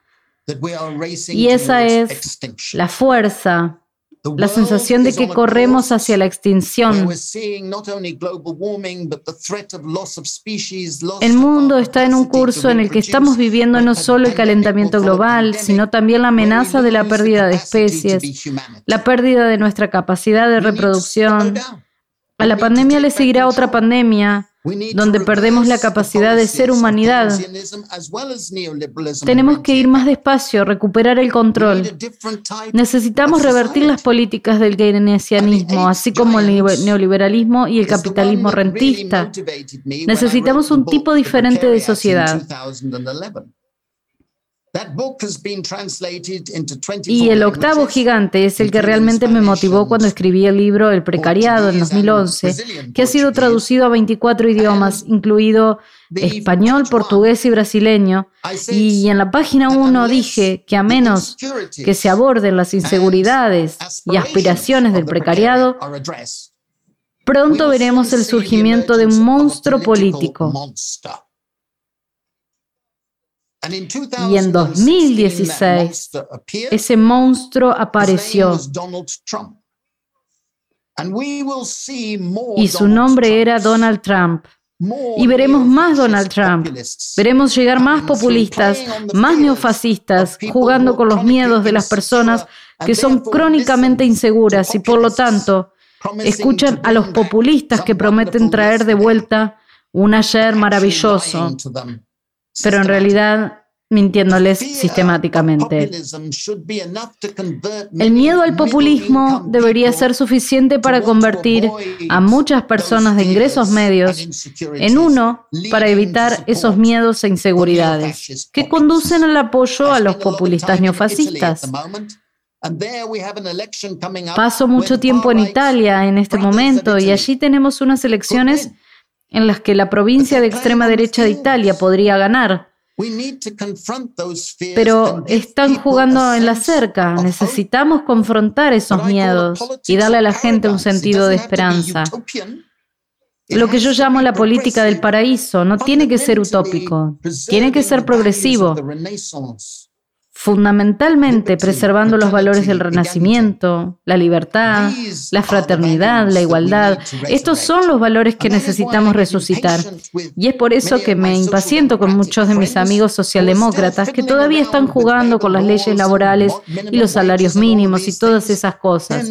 y esa es la fuerza, la sensación de que corremos hacia la extinción. El mundo está en un curso en el que estamos viviendo no solo el calentamiento global, sino también la amenaza de la pérdida de especies, la pérdida de nuestra capacidad de reproducción. A la pandemia le seguirá otra pandemia donde perdemos la capacidad de ser humanidad. Tenemos que ir más despacio, recuperar el control. Necesitamos revertir las políticas del keynesianismo, así como el neoliberalismo y el capitalismo rentista. Necesitamos un tipo diferente de sociedad. Y el octavo gigante es el que realmente me motivó cuando escribí el libro El precariado en 2011, que ha sido traducido a 24 idiomas, incluido español, portugués y brasileño. Y en la página 1 dije que a menos que se aborden las inseguridades y aspiraciones del precariado, pronto veremos el surgimiento de un monstruo político. Y en 2016 ese monstruo apareció. Y su nombre era Donald Trump. Y veremos más Donald Trump. Veremos llegar más populistas, más neofascistas, jugando con los miedos de las personas que son crónicamente inseguras y por lo tanto escuchan a los populistas que prometen traer de vuelta un ayer maravilloso pero en realidad mintiéndoles sistemáticamente. El miedo al populismo debería ser suficiente para convertir a muchas personas de ingresos medios en uno para evitar esos miedos e inseguridades que conducen al apoyo a los populistas neofascistas. Paso mucho tiempo en Italia en este momento y allí tenemos unas elecciones en las que la provincia de extrema derecha de Italia podría ganar. Pero están jugando en la cerca. Necesitamos confrontar esos miedos y darle a la gente un sentido de esperanza. Lo que yo llamo la política del paraíso no tiene que ser utópico, tiene que ser progresivo fundamentalmente preservando los valores del Renacimiento, la libertad, la fraternidad, la igualdad. Estos son los valores que necesitamos resucitar. Y es por eso que me impaciento con muchos de mis amigos socialdemócratas que todavía están jugando con las leyes laborales y los salarios mínimos y todas esas cosas.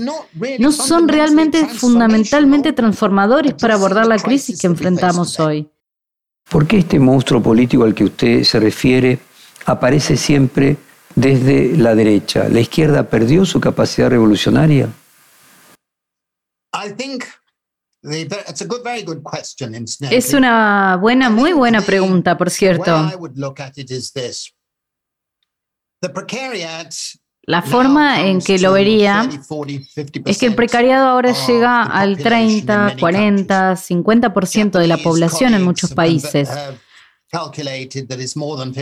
No son realmente fundamentalmente transformadores para abordar la crisis que enfrentamos hoy. ¿Por qué este monstruo político al que usted se refiere aparece siempre desde la derecha. ¿La izquierda perdió su capacidad revolucionaria? Es una buena, muy buena pregunta, por cierto. La forma en que lo vería es que el precariado ahora llega al 30, 40, 50% de la población en muchos países.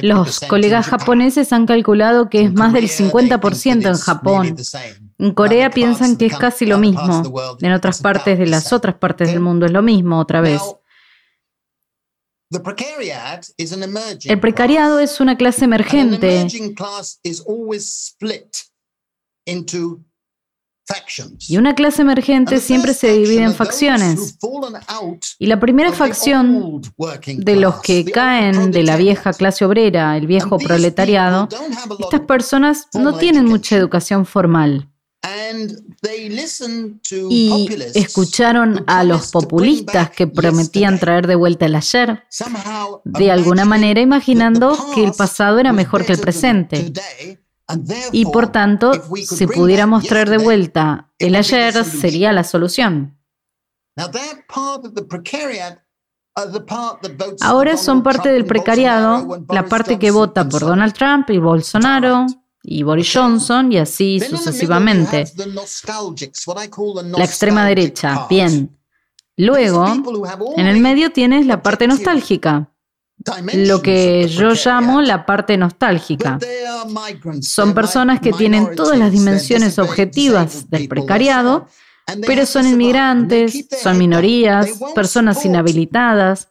Los colegas japoneses han calculado que es más del 50% en Japón. En Corea piensan que es casi lo mismo. En otras partes de las otras partes del mundo es lo mismo otra vez. El precariado es una clase emergente y una clase emergente siempre se divide en facciones. Y la primera facción de los que caen de la vieja clase obrera, el viejo proletariado, estas personas no tienen mucha educación formal. Y escucharon a los populistas que prometían traer de vuelta el ayer, de alguna manera imaginando que el pasado era mejor que el presente. Y por tanto, si pudiéramos traer de vuelta el ayer, sería la solución. Ahora son parte del precariado, la parte que vota por Donald Trump y Bolsonaro y Boris Johnson y así sucesivamente. La extrema derecha, bien. Luego, en el medio tienes la parte nostálgica, lo que yo llamo la parte nostálgica. Son personas que tienen todas las dimensiones objetivas del precariado, pero son inmigrantes, son minorías, personas inhabilitadas.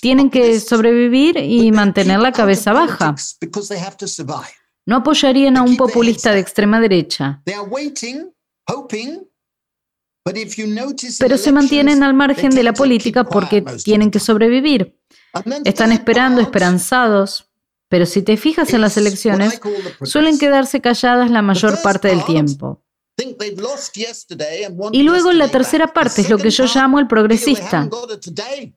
Tienen que sobrevivir y mantener la cabeza baja. No apoyarían a un populista de extrema derecha. Pero se mantienen al margen de la política porque tienen que sobrevivir. Están esperando, esperanzados. Pero si te fijas en las elecciones, suelen quedarse calladas la mayor parte del tiempo. Y luego la tercera parte es lo que yo llamo el progresista.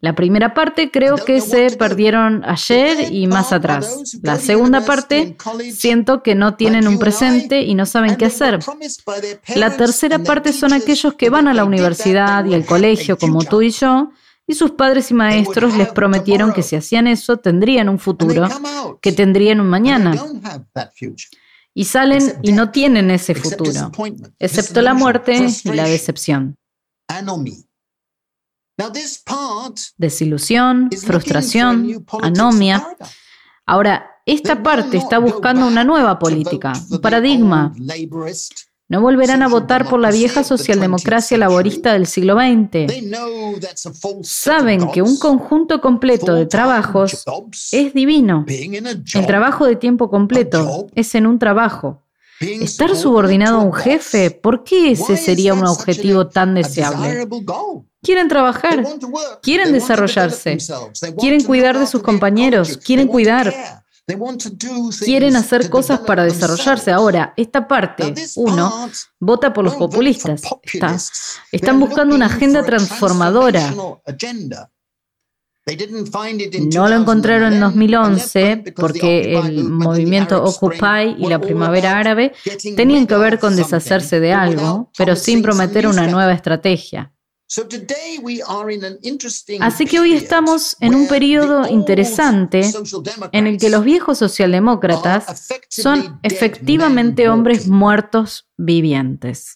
La primera parte creo que se perdieron ayer y más atrás. La segunda parte siento que no tienen un presente y no saben qué hacer. La tercera parte son aquellos que van a la universidad y al colegio como tú y yo y sus padres y maestros les prometieron que si hacían eso tendrían un futuro, que tendrían un mañana y salen y no tienen ese futuro, excepto la muerte y la decepción. Desilusión, frustración, anomia. Ahora, esta parte está buscando una nueva política, un paradigma. No volverán a votar por la vieja socialdemocracia laborista del siglo XX. Saben que un conjunto completo de trabajos es divino. El trabajo de tiempo completo es en un trabajo. Estar subordinado a un jefe, ¿por qué ese sería un objetivo tan deseable? Quieren trabajar, quieren desarrollarse, quieren cuidar de sus compañeros, quieren cuidar. Quieren hacer cosas para desarrollarse. Ahora, esta parte, uno, vota por los populistas. están buscando una agenda transformadora. No lo encontraron en 2011 porque el movimiento Occupy y la primavera árabe tenían que ver con deshacerse de algo, pero sin prometer una nueva estrategia. Así que hoy estamos en un periodo interesante en el que los viejos socialdemócratas son efectivamente hombres muertos vivientes.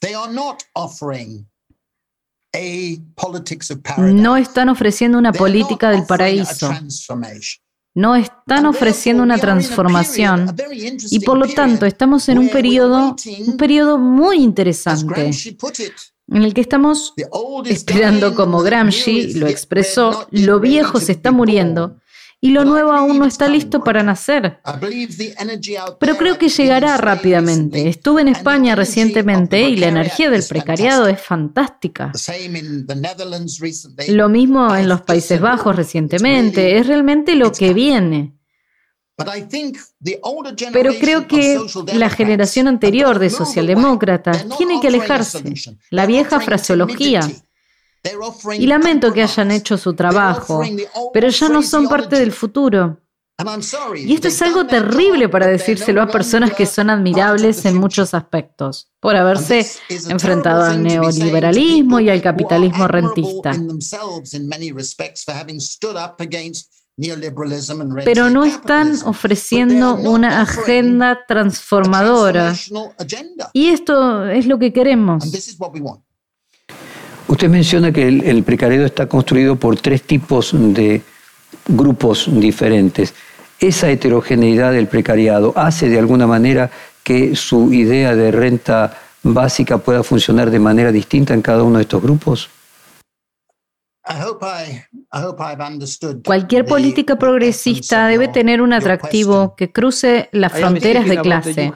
No están ofreciendo una política del paraíso. No están ofreciendo una transformación y por lo tanto estamos en un periodo, un periodo muy interesante en el que estamos esperando como Gramsci lo expresó, lo viejo se está muriendo y lo nuevo aún no está listo para nacer. Pero creo que llegará rápidamente. Estuve en España recientemente y la energía del precariado es fantástica. Lo mismo en los Países Bajos recientemente. Es realmente lo que viene. Pero creo que la generación anterior de socialdemócratas tiene que alejarse. La vieja fraseología. Y lamento que hayan hecho su trabajo, pero ya no son parte del futuro. Y esto es algo terrible para decírselo a personas que son admirables en muchos aspectos, por haberse enfrentado al neoliberalismo y al capitalismo rentista pero no están ofreciendo una agenda transformadora. Y esto es lo que queremos. Usted menciona que el, precariado está construido por tres tipos de grupos diferentes. ¿Esa heterogeneidad del precariado hace de alguna manera que su idea de renta básica pueda funcionar de manera distinta en cada uno de estos grupos? Cualquier política progresista debe tener un atractivo que cruce las fronteras de clase.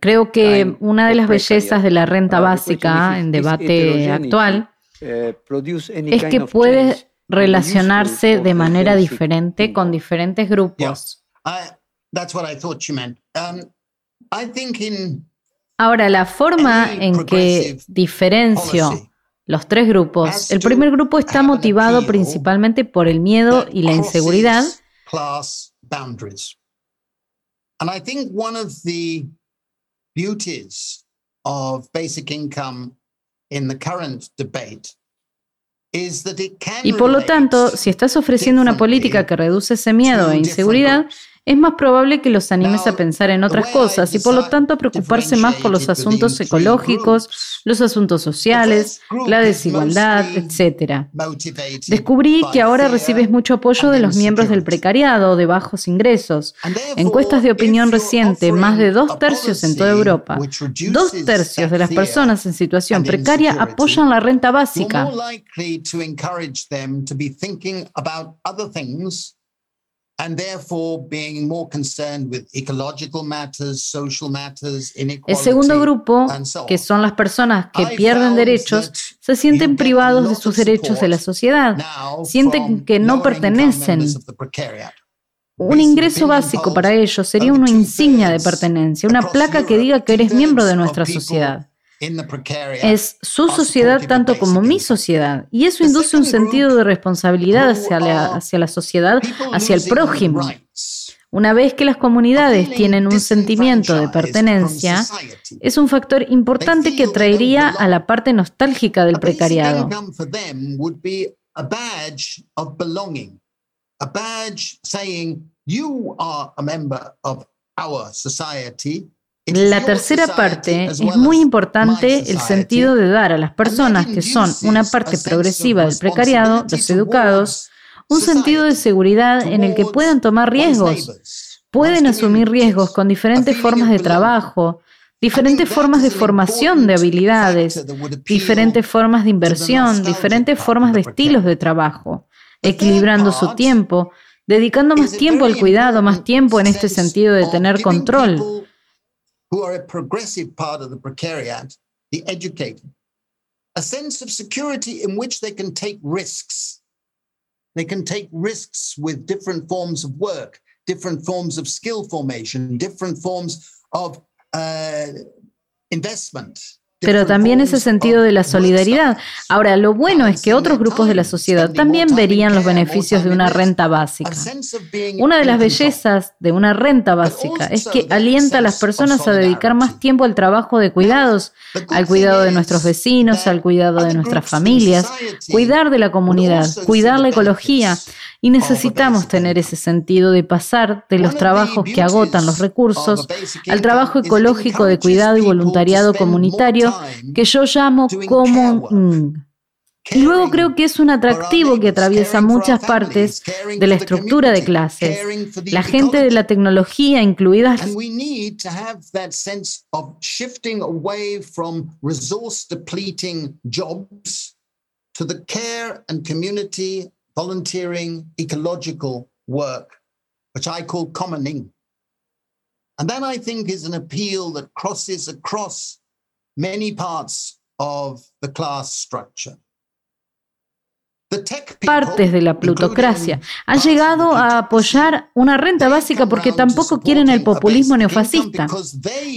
Creo que una de las bellezas de la renta básica en debate actual eh, es que puede relacionarse de manera diferente con diferentes grupos. Ahora, la forma en que diferencio los tres grupos. El primer grupo está motivado principalmente por el miedo y la inseguridad. And I think one of the beauties of basic income in the current debate y por lo tanto, si estás ofreciendo una política que reduce ese miedo e inseguridad, es más probable que los animes a pensar en otras cosas y por lo tanto a preocuparse más por los asuntos ecológicos, los asuntos sociales, la desigualdad, etc. Descubrí que ahora recibes mucho apoyo de los miembros del precariado o de bajos ingresos. Encuestas de opinión reciente, más de dos tercios en toda Europa, dos tercios de las personas en situación precaria apoyan la renta básica. El segundo grupo, que son las personas que pierden derechos, se sienten privados de sus derechos de la sociedad, sienten que no pertenecen. Un ingreso básico para ellos sería una insignia de pertenencia, una placa que diga que eres miembro de nuestra sociedad. Es su sociedad tanto como mi sociedad. Y eso induce un sentido de responsabilidad hacia la, hacia la sociedad, hacia el prójimo. Una vez que las comunidades tienen un sentimiento de pertenencia, es un factor importante que traería a la parte nostálgica del precariado. La tercera parte es muy importante el sentido de dar a las personas que son una parte progresiva del precariado, los educados, un sentido de seguridad en el que puedan tomar riesgos. Pueden asumir riesgos con diferentes formas de trabajo, diferentes formas de formación de habilidades, diferentes formas de inversión, diferentes formas de estilos de trabajo, equilibrando su tiempo, dedicando más tiempo al cuidado, más tiempo en este sentido de tener control who are a progressive part of the precariat, the educated, a sense of security in which they can take risks. They can take risks with different forms of work, different forms of skill formation, different forms of uh, investment. Pero también ese sentido de la solidaridad. Ahora, lo bueno es que otros grupos de la sociedad también verían los beneficios de una renta básica. Una de las bellezas de una renta básica es que alienta a las personas a dedicar más tiempo al trabajo de cuidados, al cuidado de nuestros vecinos, al cuidado de nuestras familias, cuidar de la comunidad, cuidar la ecología. Y necesitamos tener ese sentido de pasar de los trabajos que agotan los recursos al trabajo ecológico de cuidado y voluntariado comunitario que yo llamo común. Y luego creo que es un atractivo que atraviesa muchas partes de la estructura de clases. La gente de la tecnología, incluidas to the care and community volunteering ecological work, which I call commoning. And that I think is an appeal that crosses across many parts of the class structure. Partes de la plutocracia han llegado a apoyar una renta básica porque tampoco quieren el populismo neofascista.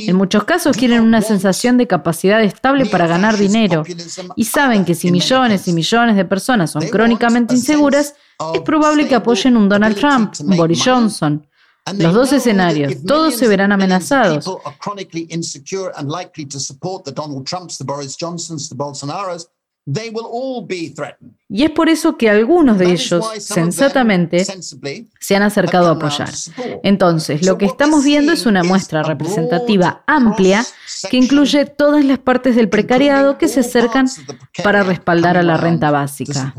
En muchos casos quieren una sensación de capacidad estable para ganar dinero y saben que si millones y millones de personas son crónicamente inseguras, es probable que apoyen un Donald Trump, un Boris Johnson. Los dos escenarios, todos se verán amenazados. Y es por eso que algunos de ellos, sensatamente, se han acercado a apoyar. Entonces, lo que estamos viendo es una muestra representativa amplia que incluye todas las partes del precariado que se acercan para respaldar a la renta básica.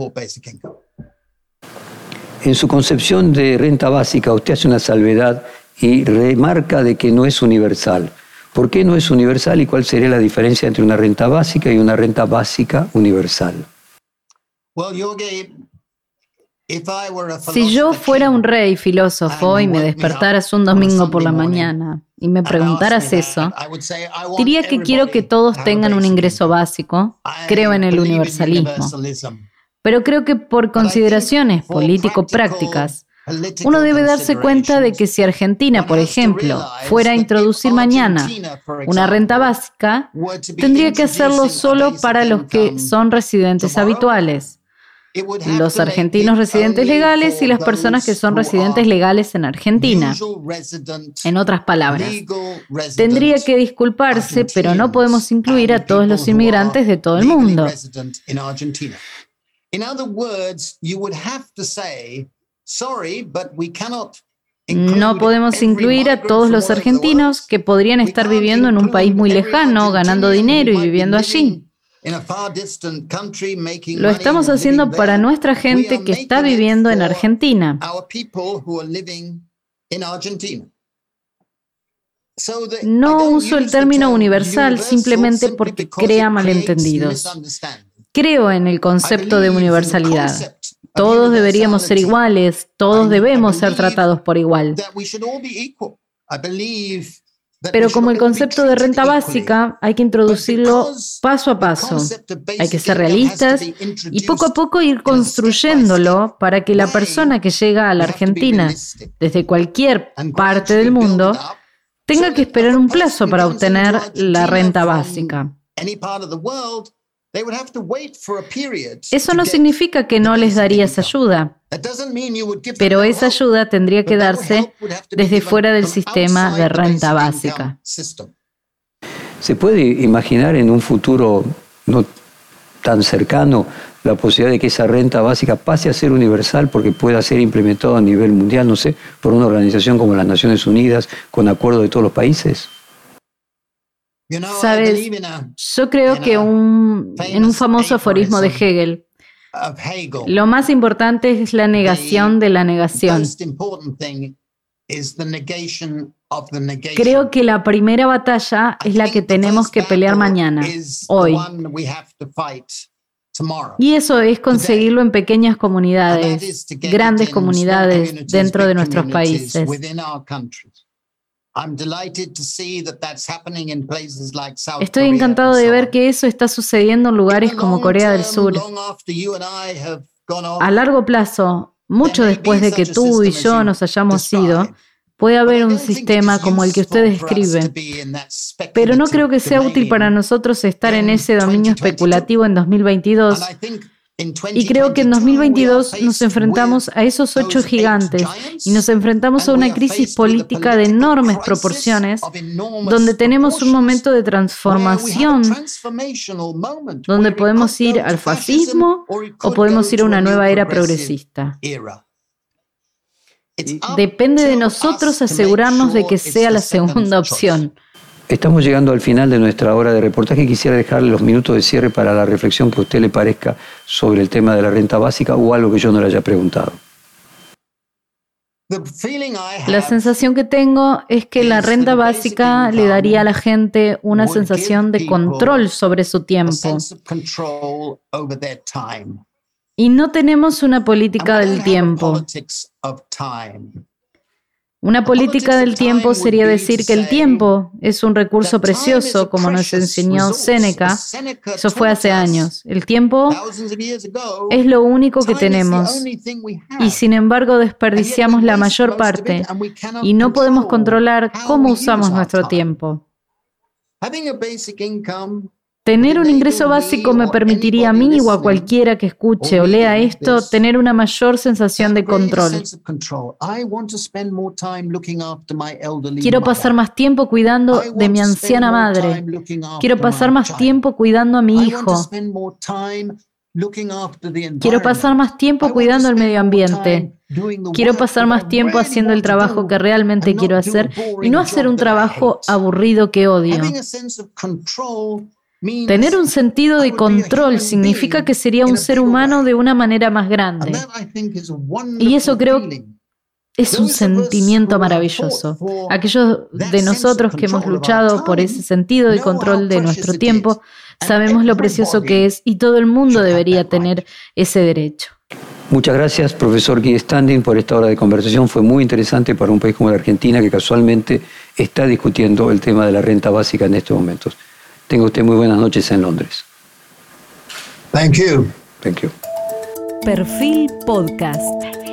En su concepción de renta básica, usted hace una salvedad y remarca de que no es universal. ¿Por qué no es universal y cuál sería la diferencia entre una renta básica y una renta básica universal? Si yo fuera un rey filósofo y me despertaras un domingo por la mañana y me preguntaras eso, diría que quiero que todos tengan un ingreso básico, creo en el universalismo. Pero creo que por consideraciones político-prácticas, uno debe darse cuenta de que si Argentina, por ejemplo, fuera a introducir mañana una renta básica, tendría que hacerlo solo para los que son residentes habituales, los argentinos residentes legales y las personas que son residentes legales en Argentina. En otras palabras, tendría que disculparse, pero no podemos incluir a todos los inmigrantes de todo el mundo. No podemos incluir a todos los argentinos que podrían estar viviendo en un país muy lejano, ganando dinero y viviendo allí. Lo estamos haciendo para nuestra gente que está viviendo en Argentina. No uso el término universal simplemente porque crea malentendidos. Creo en el concepto de universalidad. Todos deberíamos ser iguales, todos debemos ser tratados por igual. Pero como el concepto de renta básica, hay que introducirlo paso a paso. Hay que ser realistas y poco a poco ir construyéndolo para que la persona que llega a la Argentina desde cualquier parte del mundo tenga que esperar un plazo para obtener la renta básica. Eso no significa que no les darías ayuda, pero esa ayuda tendría que darse desde fuera del sistema de renta básica. ¿Se puede imaginar en un futuro no tan cercano la posibilidad de que esa renta básica pase a ser universal porque pueda ser implementado a nivel mundial, no sé, por una organización como las Naciones Unidas, con acuerdo de todos los países? Sabes, yo creo que un, en un famoso aforismo de Hegel, lo más importante es la negación de la negación. Creo que la primera batalla es la que tenemos que pelear mañana, hoy. Y eso es conseguirlo en pequeñas comunidades, grandes comunidades dentro de nuestros países. Estoy encantado de ver que eso está sucediendo en lugares como Corea del Sur. A largo plazo, mucho después de que tú y yo nos hayamos ido, puede haber un sistema como el que usted describe. Pero no creo que sea útil para nosotros estar en ese dominio especulativo en 2022 y creo que en 2022 nos enfrentamos a esos ocho gigantes y nos enfrentamos a una crisis política de enormes proporciones, donde tenemos un momento de transformación, donde podemos ir al fascismo o podemos ir a una nueva era progresista. Depende de nosotros asegurarnos de que sea la segunda opción. Estamos llegando al final de nuestra hora de reportaje. Quisiera dejarle los minutos de cierre para la reflexión que a usted le parezca sobre el tema de la renta básica o algo que yo no le haya preguntado. La sensación que tengo es que la renta básica le daría a la gente una sensación de control sobre su tiempo. Y no tenemos una política del tiempo. Una política del tiempo sería decir que el tiempo es un recurso precioso, como nos enseñó Séneca. Eso fue hace años. El tiempo es lo único que tenemos. Y sin embargo desperdiciamos la mayor parte y no podemos controlar cómo usamos nuestro tiempo. Tener un ingreso básico me permitiría a mí o a cualquiera que escuche o lea esto tener una mayor sensación de control. Quiero pasar más tiempo cuidando de mi anciana madre. Quiero pasar más tiempo cuidando a mi hijo. Quiero pasar más tiempo cuidando el medio ambiente. Quiero pasar más tiempo haciendo el trabajo que realmente quiero hacer y no hacer un trabajo aburrido que odio. Tener un sentido de control significa que sería un ser humano de una manera más grande. Y eso creo es un sentimiento maravilloso. Aquellos de nosotros que hemos luchado por ese sentido de control de nuestro tiempo, sabemos lo precioso que es y todo el mundo debería tener ese derecho. Muchas gracias, profesor Guy Standing, por esta hora de conversación. Fue muy interesante para un país como la Argentina que casualmente está discutiendo el tema de la renta básica en estos momentos. Tenga usted muy buenas noches en Londres. Thank you. Thank you. Perfil Podcast.